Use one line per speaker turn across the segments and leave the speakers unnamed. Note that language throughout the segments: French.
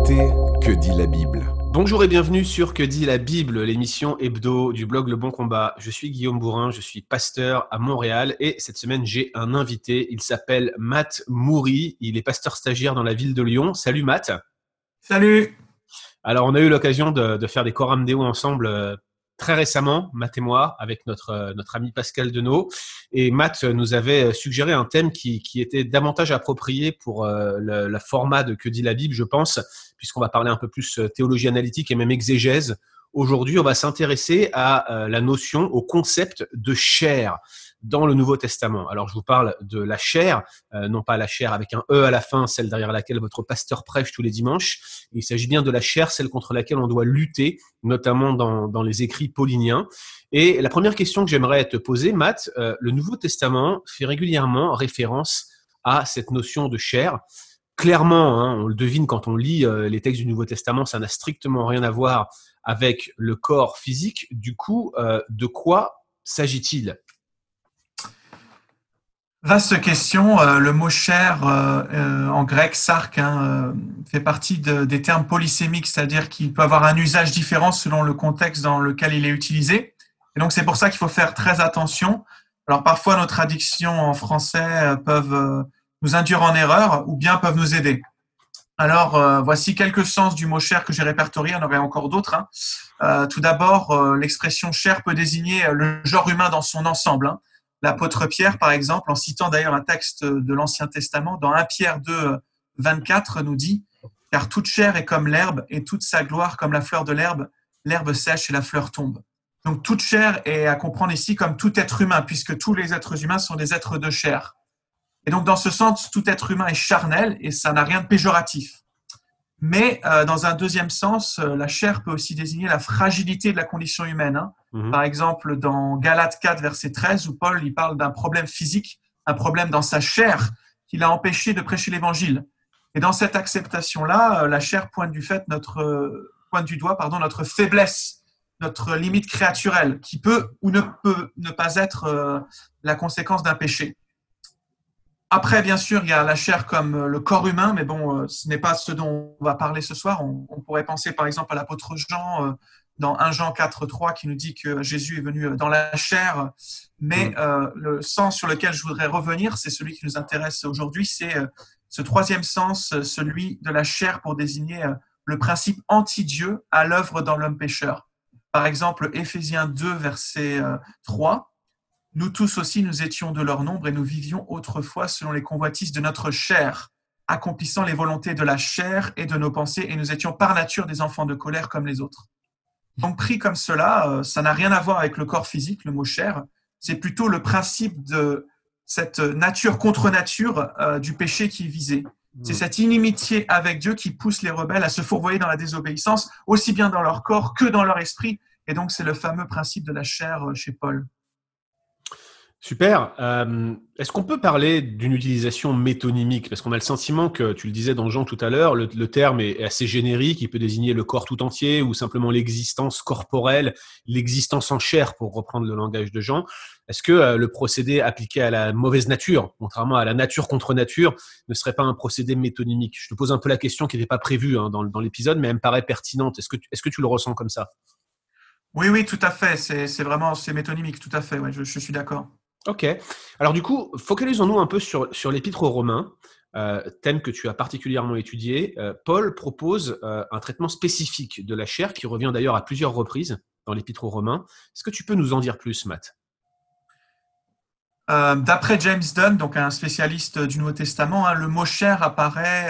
écoutez Que dit la Bible
Bonjour et bienvenue sur Que dit la Bible, l'émission hebdo du blog Le Bon Combat. Je suis Guillaume Bourrin, je suis pasteur à Montréal et cette semaine j'ai un invité. Il s'appelle Matt Moury. Il est pasteur stagiaire dans la ville de Lyon. Salut Matt.
Salut.
Alors on a eu l'occasion de, faire des Coram Deo ensemble euh, très récemment, Matt et moi, avec notre, euh, notre ami Pascal Denot. Et Matt nous avait suggéré un thème qui, qui était davantage approprié pour euh, le, format de Que dit la Bible, je pense, puisqu'on va parler un peu plus euh, théologie analytique et même exégèse. Aujourd'hui, on va s'intéresser à la notion, au concept de chair dans le Nouveau Testament. Alors, je vous parle de la chair, euh, non pas la chair avec un E à la fin, celle derrière laquelle votre pasteur prêche tous les dimanches. Il s'agit bien de la chair, celle contre laquelle on doit lutter, notamment dans, dans les écrits pauliniens. Et la première question que j'aimerais te poser, Matt, euh, le Nouveau Testament fait régulièrement référence à cette notion de chair. Clairement, hein, on le devine quand on lit euh, les textes du Nouveau Testament, ça n'a strictement rien à voir avec le corps physique. Du coup, de quoi s'agit-il?
Vaste question. Euh, le mot chair euh, euh, en grec, sark, hein, fait partie des termes polysémiques, c'est-à-dire qu'il peut avoir un usage différent selon le contexte dans lequel il est utilisé. Et donc c'est pour ça qu'il faut faire très attention. Alors parfois nos traductions en français peuvent nous induire en erreur ou bien peuvent nous aider. Alors voici quelques sens du mot chair que j'ai répertorié. Il y en aurait encore d'autres. Hein. tout d'abord, l'expression chair peut désigner le genre humain dans son ensemble. Hein. L'apôtre Pierre, par exemple, en citant d'ailleurs un texte de l'Ancien Testament, dans 1 Pierre 2, 24, nous dit Car toute chair est comme l'herbe, et toute sa gloire comme la fleur de l'herbe, l'herbe sèche et la fleur tombe. Donc toute chair est à comprendre ici comme tout être humain, puisque tous les êtres humains sont des êtres de chair. Et donc dans ce sens, tout être humain est charnel, et ça n'a rien de péjoratif. Mais euh, dans un deuxième sens, euh, la chair peut aussi désigner la fragilité de la condition humaine. Hein. Mhm. Par exemple, dans Galates 4, verset 13, où Paul il parle d'un problème physique, un problème dans sa chair qui l'a empêché de prêcher l'évangile. Et dans cette acceptation-là, euh, la chair pointe du fait notre pointe du doigt pardon notre faiblesse, notre limite créaturelle, qui peut ou ne peut ne pas être la conséquence d'un péché. Après, bien sûr, il y a la chair comme le corps humain, mais bon, ce n'est pas ce dont on va parler ce soir. On pourrait penser par exemple à l'apôtre Jean dans 1 Jean 4, 3 qui nous dit que Jésus est venu dans la chair. Mais mm. euh, le sens sur lequel je voudrais revenir, c'est celui qui nous intéresse aujourd'hui, c'est euh, ce troisième sens, celui de la chair pour désigner euh, le principe anti-Dieu à l'œuvre dans l'homme pécheur. Par exemple, Éphésiens 2, verset 3. Nous tous aussi, nous étions de leur nombre et nous vivions autrefois selon les convoitises de notre chair, accomplissant les volontés de la chair et de nos pensées, et nous étions par nature des enfants de colère comme les autres. Donc pris comme cela, euh, ça n'a rien à voir avec le corps physique, le mot chair. C'est plutôt le principe de cette nature contre nature euh, du péché qui est visé. C'est cette inimitié avec Dieu qui pousse les rebelles à se fourvoyer dans la désobéissance, aussi bien dans leur corps que dans leur esprit. Et donc c'est le fameux principe de la chair euh, chez Paul.
Super. Euh, est-ce qu'on peut parler d'une utilisation métonymique? Parce qu'on a le sentiment que, tu le disais dans Jean tout à l'heure, le, terme est assez générique, il peut désigner le corps tout entier ou simplement l'existence corporelle, l'existence en chair, pour reprendre le langage de Jean. Est-ce que euh, le procédé appliqué à la mauvaise nature, contrairement à la nature contre nature, ne serait pas un procédé métonymique? Je te pose un peu la question qui n'était pas prévue hein, dans, l'épisode, mais elle me paraît pertinente. Est-ce que, tu le ressens comme ça?
Oui, oui, tout à fait. C'est vraiment métonymique, tout à fait. je suis d'accord.
Ok. Alors du coup, focalisons-nous un peu sur, sur l'épître aux Romains, euh, thème que tu as particulièrement étudié. Euh, Paul propose euh, un traitement spécifique de la chair qui revient d'ailleurs à plusieurs reprises dans l'épître aux Romains. Est-ce que tu peux nous en dire plus, Matt?
D'après James Dunn, donc un spécialiste du Nouveau Testament, hein, le mot chair apparaît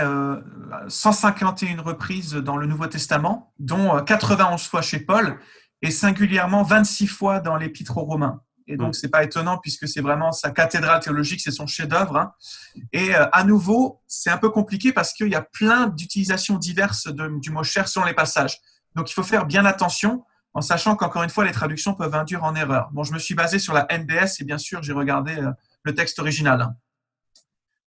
151 reprises dans le Nouveau Testament, dont 91 fois chez Paul et singulièrement 26 fois dans l'épître aux Romains. Et donc, mm. c'est pas étonnant puisque c'est vraiment sa cathédrale théologique, c'est son chef-d'œuvre. Hein. Et euh, à nouveau, c'est un peu compliqué parce qu'il y a plein d'utilisations diverses du mot cher selon les passages. Donc, il faut faire bien attention en sachant qu'encore une fois, les traductions peuvent induire en erreur. Bon, je me suis basé sur la NBS et bien sûr, j'ai regardé euh, le texte original. Hein.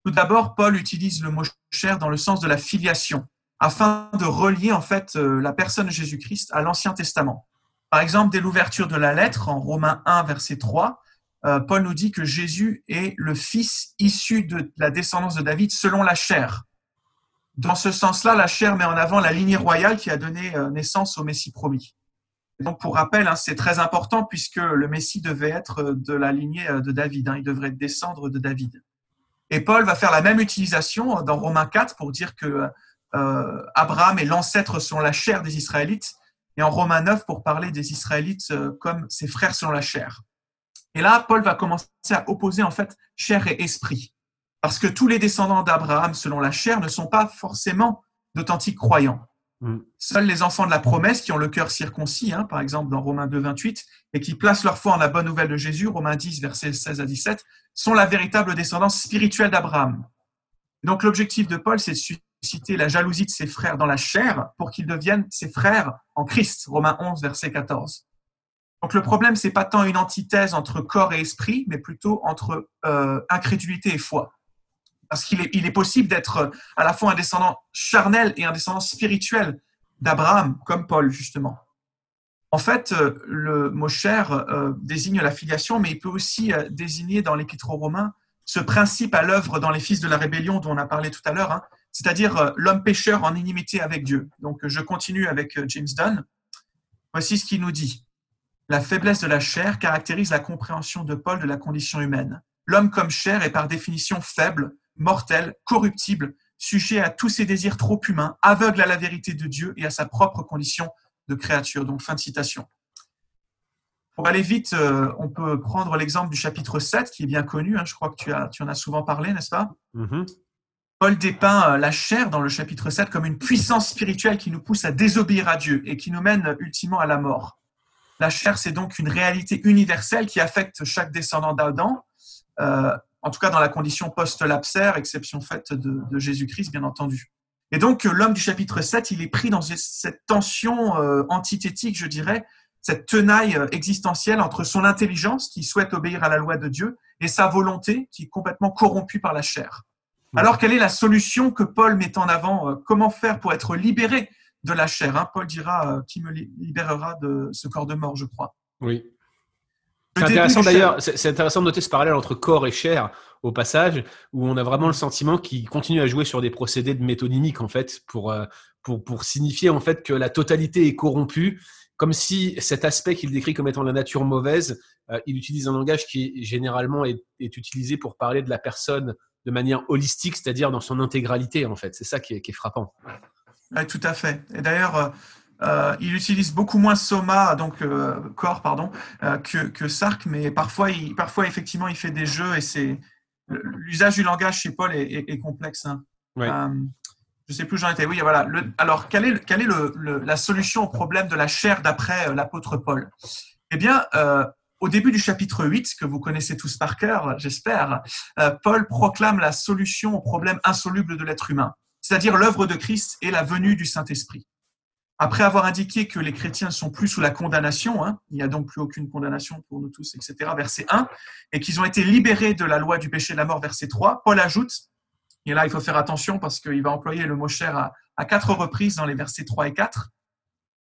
Tout d'abord, Paul utilise le mot cher dans le sens de la filiation afin de relier en fait euh, la personne de Jésus-Christ à l'Ancien Testament. Par exemple, dès l'ouverture de la lettre, en Romains 1, verset 3, euh, Paul nous dit que Jésus est le Fils issu de la descendance de David selon la chair. Dans ce sens-là, la chair met en avant la lignée royale qui a donné euh, naissance au Messie promis. donc, pour rappel, hein, c'est très important puisque le Messie devait être de la lignée de David. Hein, il devrait descendre de David. Et Paul va faire la même utilisation dans Romains 4 pour dire que euh, Abraham est l'ancêtre selon la chair des Israélites, et en Romains 9 pour parler des Israélites euh, comme ses frères selon la chair. Et là, Paul va commencer à opposer en fait chair et esprit, parce que tous les descendants d'Abraham selon la chair ne sont pas forcément d'authentiques croyants. Mm. Seuls les enfants de la promesse qui ont le cœur circoncis, hein, par exemple dans Romains 2, 28, et qui placent leur foi en la bonne nouvelle de Jésus, Romains 10, versets 16 à 17, sont la véritable descendance spirituelle d'Abraham. Donc l'objectif de Paul, c'est de susciter la jalousie de ses frères dans la chair pour qu'ils deviennent ses frères en Christ, Romains 11, verset 14. Donc le problème, c'est pas tant une antithèse entre corps et esprit, mais plutôt entre euh, incrédulité et foi. Parce qu'il est, possible d'être à la fois un descendant charnel et un descendant spirituel d'Abraham, comme Paul, justement. En fait, euh, le mot cher euh, désigne la filiation, mais il peut aussi euh, désigner dans l'Épître aux Romains ce principe à l'œuvre dans les fils de la rébellion dont on a parlé tout à l'heure, hein, c'est-à-dire l'homme pécheur en inimité avec Dieu. Donc, je continue avec James Dunn. Voici ce qu'il nous dit. La faiblesse de la chair caractérise la compréhension de Paul de la condition humaine. L'homme comme chair est par définition faible, mortel, corruptible, sujet à tous ses désirs trop humains, aveugle à la vérité de Dieu et à sa propre condition de créature. Donc, fin de citation. Pour aller vite, euh, on peut prendre l'exemple du chapitre 7, qui est bien connu. Hein. je crois que tu en as souvent parlé, n'est-ce pas? Mm-hmm. Paul dépeint euh, la chair dans le chapitre 7 comme une puissance spirituelle qui nous pousse à désobéir à Dieu et qui nous mène ultimement à la mort. La chair, c'est donc une réalité universelle qui affecte chaque descendant d'Adam, euh, en tout cas dans la condition post-lapsaire, exception faite de, Jésus-Christ, bien entendu. Et donc, l'homme du chapitre 7, il est pris dans cette tension euh, antithétique, je dirais, cette tenaille euh, existentielle entre son intelligence, qui souhaite obéir à la loi de Dieu, et sa volonté, qui est complètement corrompue par la chair. Alors, quelle est la solution que Paul met en avant? Euh, Comment faire pour être libéré de la chair hein? Paul dira Qui me libérera de ce corps de mort, je crois.
Oui. C'est intéressant d'ailleurs, c'est intéressant de noter ce parallèle entre corps et chair au passage, où on a vraiment le sentiment qu'il continue à jouer sur des procédés de métonymique en fait, pour, euh, pour, pour signifier en fait que la totalité est corrompue, comme si cet aspect qu'il décrit comme étant la nature mauvaise, euh, il utilise un langage qui généralement est, est, utilisé pour parler de la personne de manière holistique, c'est-à-dire dans son intégralité en fait. C'est ça qui est, qui est frappant.
Oui, tout à fait. Et d'ailleurs, euh, euh, il utilise beaucoup moins Soma, donc euh, corps, pardon, euh, que, que, Sark, mais parfois, il, parfois, effectivement, il fait des jeux et c'est l'usage du langage chez Paul est, complexe. Hein. je ne sais plus où j'en étais. Oui, voilà. alors, quelle est, quelle est le, la solution au problème de la chair d'après l'apôtre Paul? Eh bien, au début du chapitre 8, que vous connaissez tous par cœur, j'espère, Paul proclame la solution au problème insoluble de l'être humain, c'est-à-dire l'œuvre de Christ et la venue du Saint-Esprit. Après avoir indiqué que les chrétiens ne sont plus sous la condamnation, hein, il n'y a donc plus aucune condamnation pour nous tous, etc., verset 1, et qu'ils ont été libérés de la loi du péché de la mort, verset 3, Paul ajoute, et là il faut faire attention parce qu'il va employer le mot cher à, quatre reprises dans les versets 3 et 4.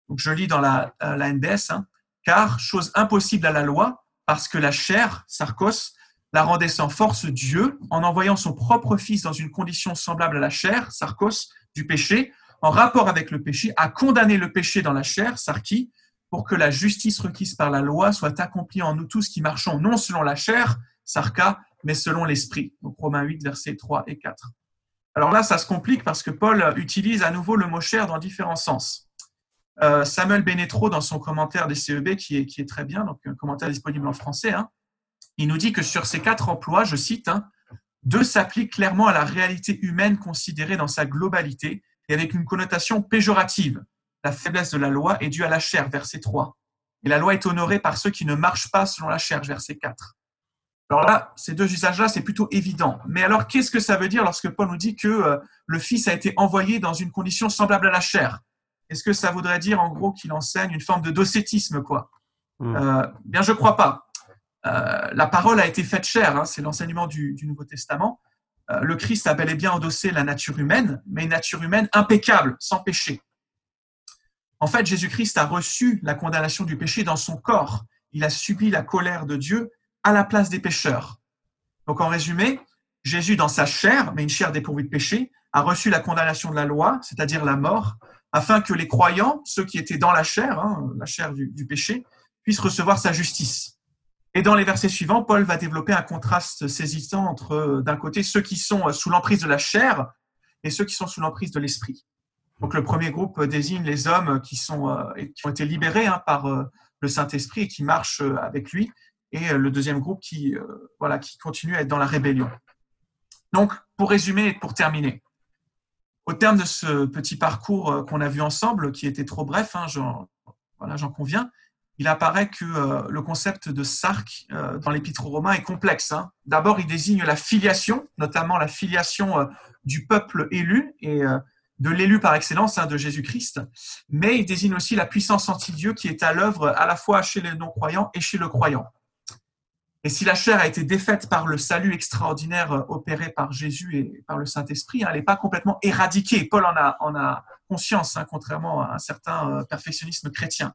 Donc je lis dans la, euh, la NBS, hein, car chose impossible à la loi, parce que la chair, sarcos, la rendait sans force Dieu en envoyant son propre fils dans une condition semblable à la chair, sarcos, du péché, en rapport avec le péché, à condamner le péché dans la chair, sarki, pour que la justice requise par la loi soit accomplie en nous tous qui marchons non selon la chair, sarka, mais selon l'esprit. Donc Romains 8, versets 3 et 4. Alors là, ça se complique parce que Paul utilise à nouveau le mot chair dans différents sens. Euh, Samuel Benetro, dans son commentaire des CEB, qui est, très bien, donc un commentaire disponible en français, hein, il nous dit que sur ces quatre emplois, je cite, hein, deux s'appliquent clairement à la réalité humaine considérée dans sa globalité et avec une connotation péjorative. La faiblesse de la loi est due à la chair, verset 3. Et la loi est honorée par ceux qui ne marchent pas selon la chair, verset 4. Alors là, ces deux usages-là, c'est plutôt évident. Mais alors, qu'est-ce que ça veut dire lorsque Paul nous dit que euh, le Fils a été envoyé dans une condition semblable à la chair? Est-ce que ça voudrait dire, en gros, qu'il enseigne une forme de docétisme, quoi? Hmm. euh, Bien, je crois pas. Euh, la parole a été faite chair, hein, c'est l'enseignement du, du, Nouveau Testament. Euh, le Christ a bel et bien endossé la nature humaine, mais une nature humaine impeccable, sans péché. En fait, Jésus-Christ a reçu la condamnation du péché dans son corps. Il a subi la colère de Dieu à la place des pécheurs. Donc en résumé, Jésus dans sa chair, mais une chair dépourvue de péché, a reçu la condamnation de la loi, c'est-à-dire la mort, afin que les croyants, ceux qui étaient dans la chair, hein, la chair du, péché, puissent recevoir sa justice. Et dans les versets suivants, Paul va développer un contraste saisissant entre, d'un côté, ceux qui sont sous l'emprise de la chair et ceux qui sont sous l'emprise de l'esprit. Donc le premier groupe désigne les hommes qui, sont, qui ont été libérés hein, par le Saint-Esprit et qui marchent avec lui, et le deuxième groupe qui, voilà, qui continue à être dans la rébellion. Donc, pour résumer et pour terminer, au terme de ce petit parcours euh, qu'on a vu ensemble, qui était trop bref, hein, j'en conviens, il apparaît que euh, le concept de sarc euh, dans l'épître romain est complexe. Hein. D'abord, il désigne la filiation, notamment la filiation du peuple élu et de l'élu par excellence hein, de Jésus-Christ, mais il désigne aussi la puissance anti-Dieu qui est à l'œuvre à la fois chez les non-croyants et chez le croyant. Et si la chair a été défaite par le salut extraordinaire euh, opéré par Jésus et par le Saint-Esprit, hein, elle n'est pas complètement éradiquée. Paul en a, en a conscience, hein, contrairement à un certain euh, perfectionnisme chrétien.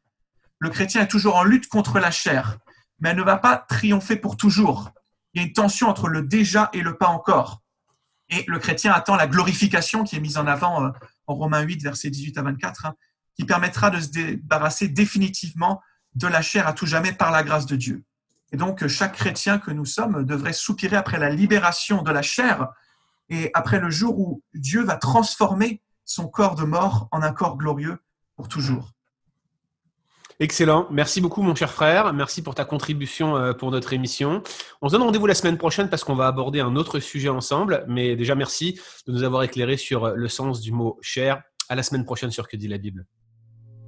Le chrétien est toujours en lutte contre la chair, mais elle ne va pas triompher pour toujours. Il y a une tension entre le déjà et le pas encore. Et le chrétien attend la glorification qui est mise en avant euh, en Romains 8, versets 18 à 24, hein, qui permettra de se débarrasser définitivement de la chair à tout jamais par la grâce de Dieu. Et donc, chaque chrétien que nous sommes devrait soupirer après la libération de la chair et après le jour où Dieu va transformer son corps de mort en un corps glorieux pour toujours.
Excellent. Merci beaucoup, mon cher frère. Merci pour ta contribution euh, pour notre émission. On se donne rendez-vous la semaine prochaine parce qu'on va aborder un autre sujet ensemble. Mais déjà, merci de nous avoir éclairé sur le sens du mot chair. À la semaine prochaine sur Que dit la Bible.